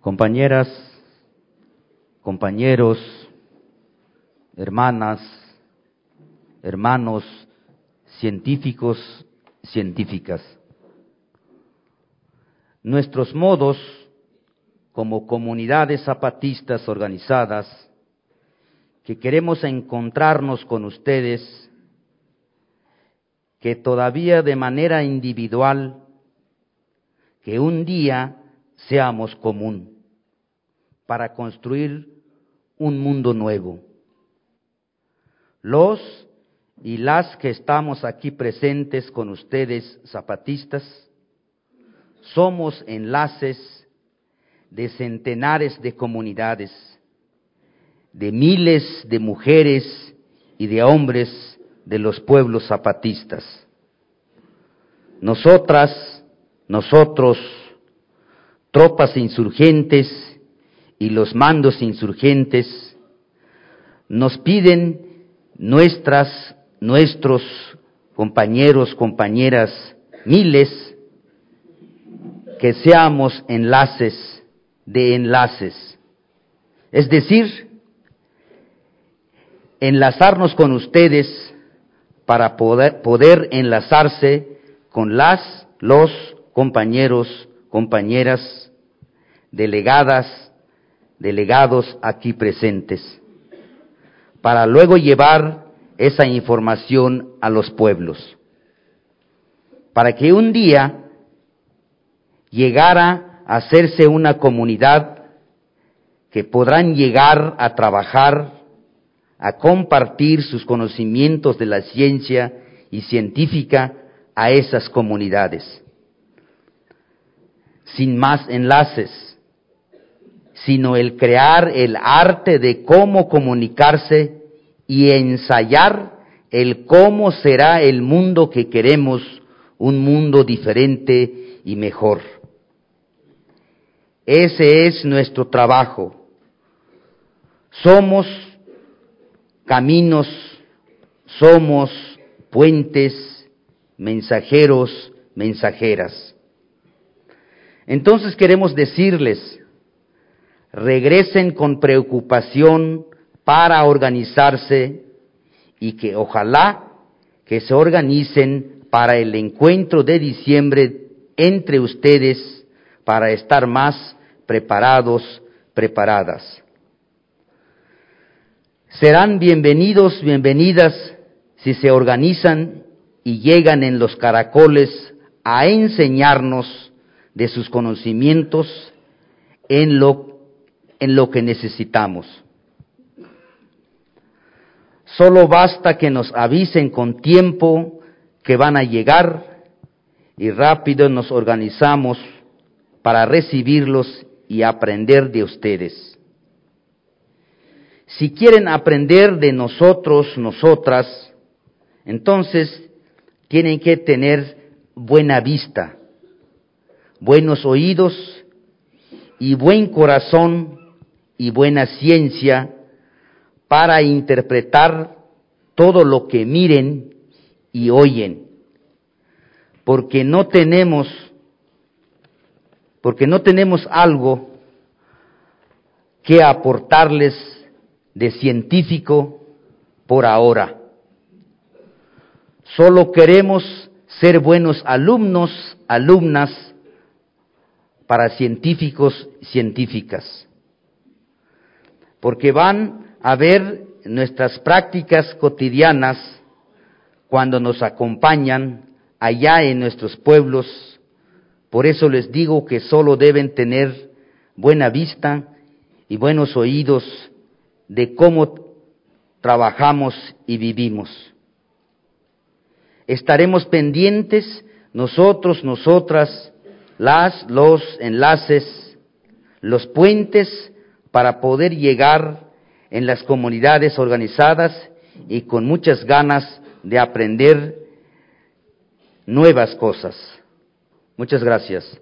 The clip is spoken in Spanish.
compañeras, compañeros, hermanas, hermanos, científicos, científicas. Nuestros modos como comunidades zapatistas organizadas que queremos encontrarnos con ustedes, que todavía de manera individual, que un día seamos común para construir un mundo nuevo. Los y las que estamos aquí presentes con ustedes, zapatistas, somos enlaces de centenares de comunidades, de miles de mujeres y de hombres de los pueblos zapatistas. Nosotras, nosotros, tropas insurgentes y los mandos insurgentes, nos piden nuestras, nuestros compañeros, compañeras, miles, que seamos enlaces de enlaces. Es decir, enlazarnos con ustedes para poder, poder enlazarse con las, los compañeros, compañeras, delegadas, delegados aquí presentes, para luego llevar esa información a los pueblos, para que un día llegara a hacerse una comunidad que podrán llegar a trabajar, a compartir sus conocimientos de la ciencia y científica a esas comunidades. Sin más enlaces, sino el crear el arte de cómo comunicarse y ensayar el cómo será el mundo que queremos, un mundo diferente y mejor. Ese es nuestro trabajo. Somos caminos, somos puentes, mensajeros, mensajeras. Entonces queremos decirles, regresen con preocupación para organizarse y que ojalá que se organicen para el encuentro de diciembre entre ustedes para estar más preparados, preparadas. Serán bienvenidos, bienvenidas si se organizan y llegan en los caracoles a enseñarnos de sus conocimientos en lo, en lo que necesitamos. Solo basta que nos avisen con tiempo que van a llegar y rápido nos organizamos para recibirlos y aprender de ustedes. Si quieren aprender de nosotros, nosotras, entonces tienen que tener buena vista, buenos oídos y buen corazón y buena ciencia para interpretar todo lo que miren y oyen, porque no tenemos porque no tenemos algo que aportarles de científico por ahora. Solo queremos ser buenos alumnos, alumnas para científicos, científicas. Porque van a ver nuestras prácticas cotidianas cuando nos acompañan allá en nuestros pueblos por eso les digo que solo deben tener buena vista y buenos oídos de cómo trabajamos y vivimos. Estaremos pendientes nosotros, nosotras, las, los enlaces, los puentes para poder llegar en las comunidades organizadas y con muchas ganas de aprender nuevas cosas. Muchas gracias.